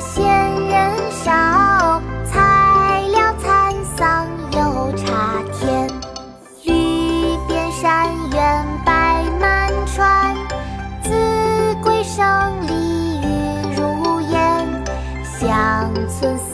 仙人少，材料蚕桑又插天。绿遍山原，白满川，子规声里雨如烟。乡村。